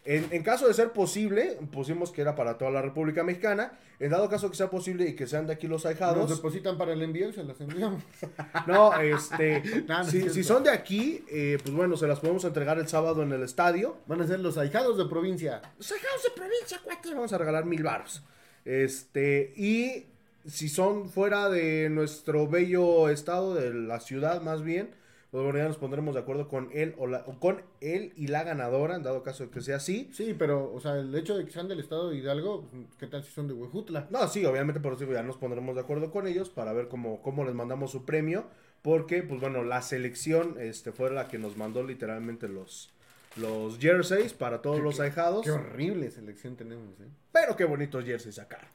En, en caso de ser posible, pusimos que era para toda la República Mexicana. En dado caso que sea posible y que sean de aquí los Nos ahijados. depositan para el envío y se las enviamos. No, este. No, no es si, si son de aquí, eh, pues bueno, se las podemos entregar el sábado en el estadio. Van a ser los ahijados de provincia. Los ahijados de provincia, cuate. Vamos a regalar mil baros. Este, y si son fuera de nuestro bello estado, de la ciudad más bien, pues bueno, ya nos pondremos de acuerdo con él o la- o con él y la ganadora, en dado caso de que sea así. Sí, pero, o sea, el hecho de que sean del estado de Hidalgo, pues, ¿qué tal si son de Huejutla? No, sí, obviamente por eso ya nos pondremos de acuerdo con ellos para ver cómo, cómo les mandamos su premio. Porque, pues bueno, la selección este, fue la que nos mandó literalmente los, los jerseys para todos Qué- los ahijados. Qué horrible selección tenemos, ¿eh? Pero qué bonitos jerseys sacaron.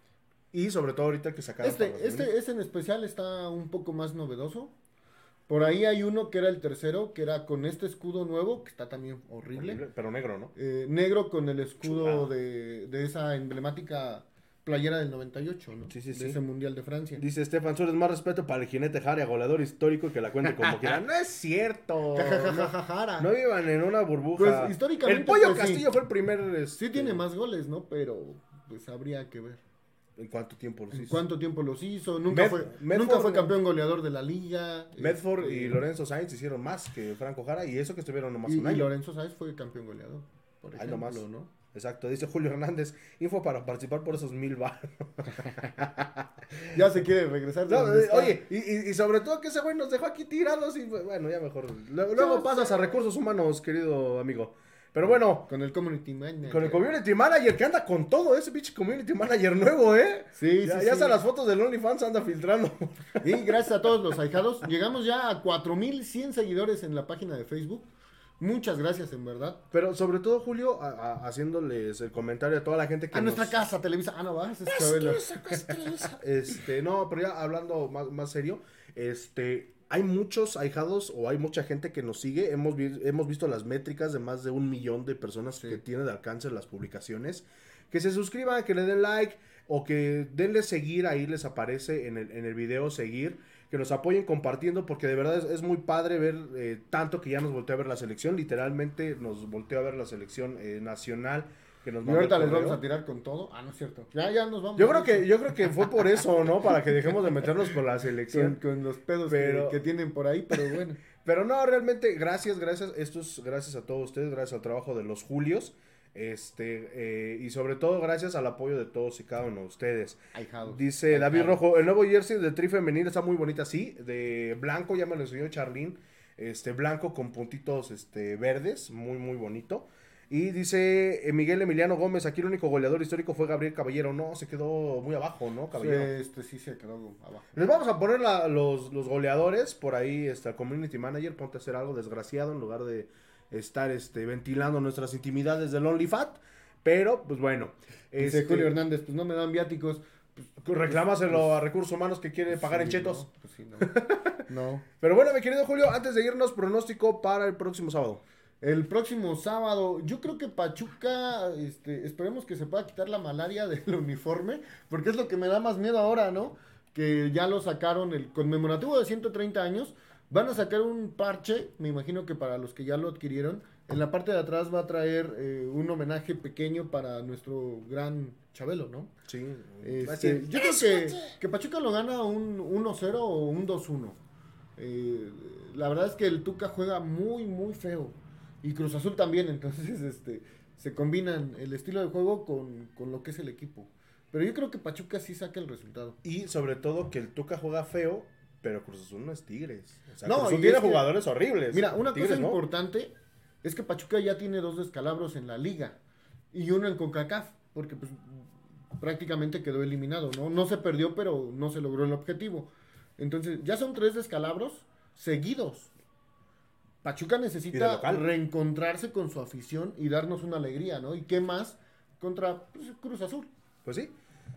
Y sobre todo ahorita que sacaron. Este, los este, este en especial está un poco más novedoso. Por ahí hay uno que era el tercero, que era con este escudo nuevo, que está también horrible. Horrible, Pero negro, ¿no? Eh, negro con el escudo de, de esa emblemática playera del 98, ¿no? Sí, sí, de sí. ese Mundial de Francia. Dice Estefan Suárez, más respeto para el jinete Jaria, goleador histórico que la cuente como quiera. No es cierto. No, no vivan en una burbuja. Pues, históricamente, El Pollo pues, sí. Castillo fue el primer. Sí este, tiene más goles, ¿no? Pero pues habría que ver. ¿En cuánto tiempo los ¿En hizo? cuánto tiempo los hizo? Nunca, Med- fue, Medford- nunca fue campeón goleador de la liga. Medford Este, y Lorenzo Sainz hicieron más que Franco Jara y eso que estuvieron nomás Y, un y año. Lorenzo Sáez fue campeón goleador. Por ejemplo, nomás. ¿no? Exacto, dice Julio Hernández, info para participar por esos mil bar. Ya se quiere regresar. No, oye, y, y- y sobre todo que ese güey nos dejó aquí tirados y bueno, ya mejor. Luego, luego pasas a recursos humanos, querido amigo. Pero bueno, Con el community manager. con el community manager que anda con todo ese pinche community manager nuevo, ¿eh? Sí, ya sí, ya sí. las fotos del OnlyFans anda filtrando. Y gracias a todos los ahijados. Llegamos ya a 4100 seguidores en la página de Facebook. Muchas gracias, en verdad. Pero sobre todo, Julio, a- a- haciéndoles el comentario a toda la gente que A nos- nuestra casa, Televisa. Ah, no, vas, es. Este, no, pero ya hablando más, más serio, este, hay muchos ahijados o hay mucha gente que nos sigue. Hemos, vi- hemos visto las métricas de más de un millón de personas que tienen de alcance las publicaciones. Que se suscriban, que le den like o que denle seguir, ahí les aparece en el, en el video seguir. Que nos apoyen compartiendo porque de verdad es, es muy padre ver eh, tanto que ya nos volteó a ver la selección. Literalmente nos volteó a ver la selección eh, nacional. Que nos Y ahorita les vamos a tirar con todo. Ah, no es cierto. Ya, ya nos vamos. Yo creo que, yo creo que fue por eso, ¿no? Para que dejemos de meternos con la selección. con los pedos Pero- que, que tienen por ahí, pero bueno. Pero no, realmente, gracias, gracias. Esto es gracias a todos ustedes, gracias al trabajo de los Julios. Este, eh, y sobre todo gracias al apoyo de todos y cada uno de ustedes. Dice David. Rojo, el nuevo jersey de Tri Femenil está muy bonita, sí. De blanco, ya me lo enseñó Charlene. Este, blanco con puntitos este, verdes, muy, muy bonito. Y dice eh, Miguel Emiliano Gómez, aquí el único goleador histórico fue Gabriel Caballero. No, se quedó muy abajo, ¿no, Caballero? Este sí se quedó abajo. Les vamos a poner la- los, los goleadores por ahí, está el community manager, ponte a hacer algo desgraciado en lugar de estar este, ventilando nuestras intimidades del OnlyFat. Pero, pues bueno. Dice este, Julio Hernández, pues no me dan viáticos. Reclámaselo a recursos humanos que quiere pagar en Sí, chetos. No, pues sí, no. No. Pero bueno, mi querido Julio, antes de irnos, pronóstico para el próximo sábado. El próximo sábado, yo creo que Pachuca, este, esperemos que se pueda quitar la malaria del uniforme, porque es lo que me da más miedo ahora, ¿no? Que ya lo sacaron el conmemorativo de 130 años, van a sacar un parche, me imagino que para los que ya lo adquirieron, en la parte de atrás va a traer eh, un homenaje pequeño para nuestro gran Chabelo, ¿no? Sí. Este, yo creo que, que Pachuca lo gana un 1-0 o un 2-1. Eh, la verdad es que el Tuca juega muy, muy feo. Y Cruz Azul también, entonces este, se combinan el estilo de juego con, con lo que es el equipo. Pero yo creo que Pachuca sí saca el resultado. Y sobre todo que el Tuca juega feo, pero Cruz Azul no es Tigres. O sea, No, Cruz Azul y tiene es que- jugadores horribles. Mira, una Tigres cosa no. importante es que Pachuca ya tiene dos descalabros en la liga y uno en CONCACAF, porque pues prácticamente quedó eliminado, ¿no? No se perdió, pero no se logró el objetivo. Entonces, ya son tres descalabros seguidos. Pachuca necesita reencontrarse con su afición y darnos una alegría, ¿no? ¿Y qué más contra pues, Cruz Azul? Pues sí.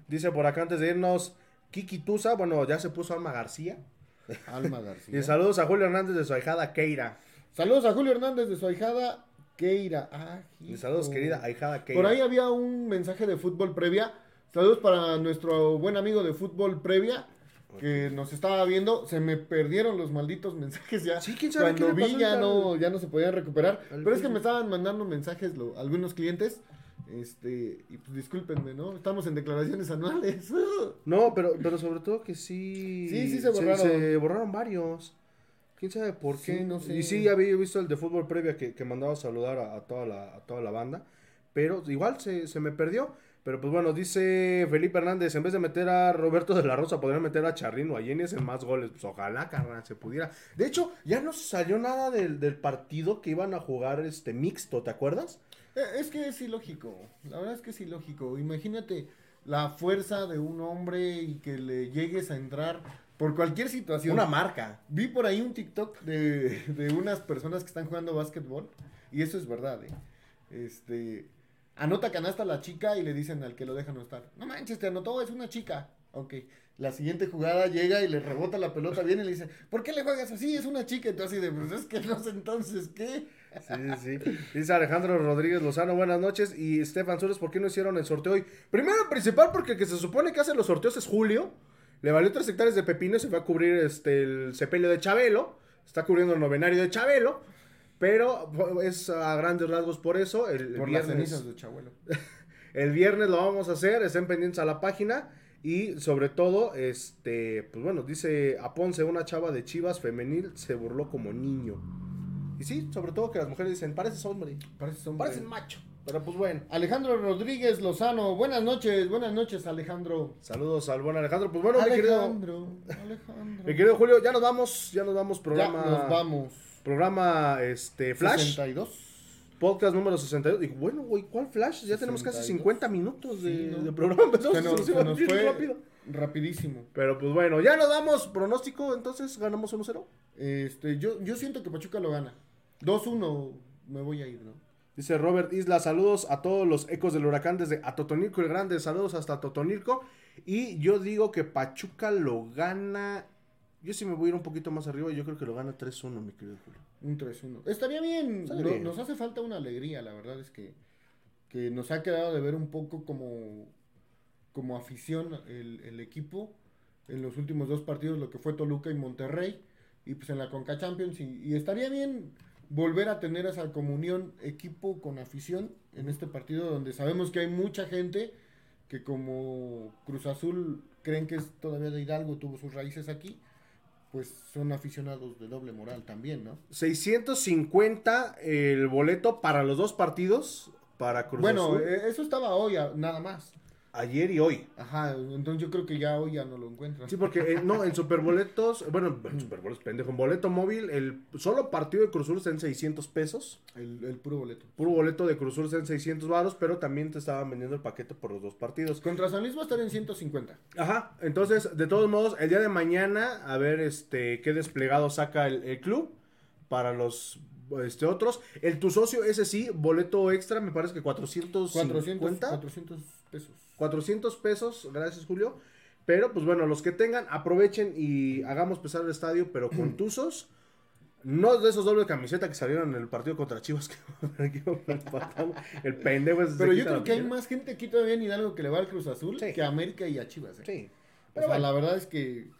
Dice por acá antes de irnos, Kiki Tusa, bueno, ya se puso Alma García. Alma García. Y saludos a Julio Hernández de su ahijada Keira. Saludos a Julio Hernández de su ahijada Keira. Ah, Y saludos, querida ahijada Keira. Por ahí había un mensaje de fútbol previa. Saludos para nuestro buen amigo de fútbol previa que nos estaba viendo. Se me perdieron los malditos mensajes ya. Sí, quién sabe Cuando qué vi ya al- no, ya no se podían recuperar. al Pero es que me estaban mandando mensajes lo- algunos clientes. Este, y pues discúlpenme, ¿no? Estamos en declaraciones anuales. No, pero, pero sobre todo que sí. Sí, sí se borraron. Se, borraron varios. ¿Quién sabe por qué? Sí, no sé. Y sí, había visto el de fútbol previa que, que mandaba a saludar a, a toda la, a toda la banda. Pero igual se, se me perdió. Pero pues bueno, dice Felipe Hernández, en vez de meter a Roberto de la Rosa, podrían meter a Charrín o a Yenes en más goles. Pues ojalá, carnal, se pudiera. De hecho, ya no salió nada del, del partido que iban a jugar este mixto, ¿te acuerdas? Eh, Es que es ilógico, la verdad es que es ilógico. Imagínate la fuerza de un hombre y que le llegues a entrar por cualquier situación. Una marca. Vi por ahí un TikTok de, de unas personas que están jugando básquetbol y eso es verdad, ¿eh? Este, anota canasta la chica y le dicen al que lo deja no estar. No manches, te anotó, es una chica. Ok. La siguiente jugada llega y le rebota la pelota bien y le dice, ¿por qué le juegas así? Es una chica. Y tú así de, pues es que no sé entonces qué. Sí, sí, sí. Dice Alejandro Rodríguez Lozano, buenas noches. Y Estefan Suárez, ¿por qué no hicieron el sorteo hoy? Primero, principal, porque el que se supone que hace los sorteos es Julio. Le valió tres hectáreas de pepino y se fue a cubrir este, el sepelio de Chabelo. Está cubriendo el novenario de Chabelo. Pero es a grandes rasgos por eso. El, Por las viernes, cenizas de Chabuelo. el viernes lo vamos a hacer. Estén pendientes a la página. Y sobre todo, este, pues bueno, dice a Ponce, una chava de Chivas femenil se burló como niño. Y sí, sobre todo que las mujeres dicen, pareces hombre. Parece hombre. Pareces macho. Pero pues bueno. Alejandro Rodríguez Lozano, buenas noches, buenas noches Alejandro. Saludos al buen Alejandro. Pues bueno, mi querido, Alejandro, Alejandro. mi querido Julio, ya nos vamos, ya nos vamos. Ya Programa, nos vamos. Programa este, Flash, 62. podcast número 62. Y bueno, güey, ¿cuál Flash? Ya tenemos casi 62. 50 minutos de, Sí, ¿no? de programa. Empezamos Se nos, se fue rápido. rapidísimo. Pero pues bueno, ya nos damos pronóstico, entonces ganamos 1-0. Este, yo, yo siento que Pachuca lo gana. 2-1 me voy a ir, ¿no? Dice Robert Isla, saludos a todos los ecos del huracán desde Atotonilco el Grande, saludos hasta Atotonilco. Y yo digo que Pachuca lo gana. Yo sí me voy a ir un poquito más arriba, yo creo que lo gana 3-1, mi querido Julio. Un 3-1. Estaría bien. Estaría No- bien. Nos hace falta una alegría, la verdad es que, que nos ha quedado de ver un poco como, como afición el, el equipo en los últimos dos partidos, lo que fue Toluca y Monterrey, y pues en la Conca Champions. Y, y estaría bien volver a tener esa comunión equipo con afición en este partido donde sabemos que hay mucha gente que como Cruz Azul creen que es todavía de Hidalgo, tuvo sus raíces aquí, pues son aficionados de doble moral también, ¿no? 650 el boleto para los dos partidos para Cruz bueno, Azul. eh, eso estaba hoy, nada más. Ayer y hoy. Ajá, entonces yo creo que ya hoy ya no lo encuentran. Sí, porque eh, no, en Superboletos, bueno, en Superboletos, pendejo, en boleto móvil, el solo partido de Cruz Azul está en 600 pesos. El, el puro boleto. Puro boleto de Cruz Azul está en 600 varos, pero también te estaban vendiendo el paquete por los dos partidos. Contra San Luis va a estar en 150. Ajá, entonces, de todos modos, el día de mañana, a ver este qué desplegado saca el, el club para los este otros. El tu socio, ese sí, boleto extra, me parece que 450. 400, 400 pesos. 400 pesos, gracias Julio. Pero pues bueno, los que tengan, aprovechen y hagamos pesar el estadio, pero con tuzos. No de esos doble camiseta que salieron en el partido contra Chivas. Que, el pendejo se Pero yo creo que hay más gente aquí todavía en Hidalgo que le va al Cruz Azul Sí. que a América y a Chivas. ¿eh? Sí. O sea, bueno. la verdad es que,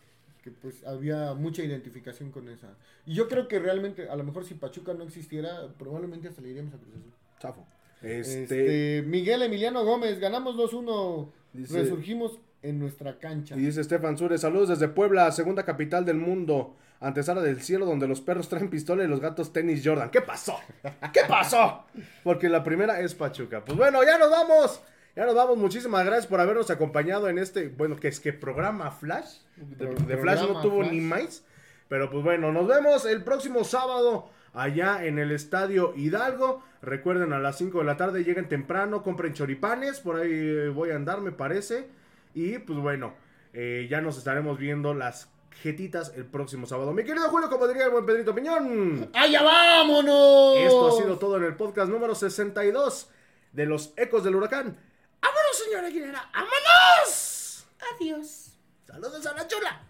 que, pues había mucha identificación con esa. Y yo creo que realmente, a lo mejor si Pachuca no existiera, probablemente hasta le iríamos a Cruz Azul. Chafo. Este, Este, Miguel Emiliano Gómez, ganamos 2-1. Dice- Resurgimos en nuestra cancha. Y dice Estefan Sures, saludos desde Puebla, segunda capital del mundo, antesala del cielo, donde los perros traen pistola y los gatos tenis Jordan. ¿Qué pasó? ¿Qué pasó? Porque la primera es Pachuca. Pues bueno, ya nos vamos. Ya nos vamos. Muchísimas gracias por habernos acompañado en este, bueno, que es que programa Flash. De, Flash no tuvo Flash. ni más. Pero pues bueno, nos vemos el próximo sábado allá en el Estadio Hidalgo. Recuerden, a las 5 de la tarde lleguen temprano, compren choripanes. Por ahí eh, voy a andar, me parece. Y pues bueno, eh, ya nos estaremos viendo las jetitas el próximo sábado. Mi querido Julio, como diría el buen Pedrito Piñón. ¡Allá vámonos! Esto ha sido todo en el podcast número 62 de los Ecos del Huracán. ¡Vámonos, señora Aguilera! ¡Vámonos! Adiós. Saludos a la chula.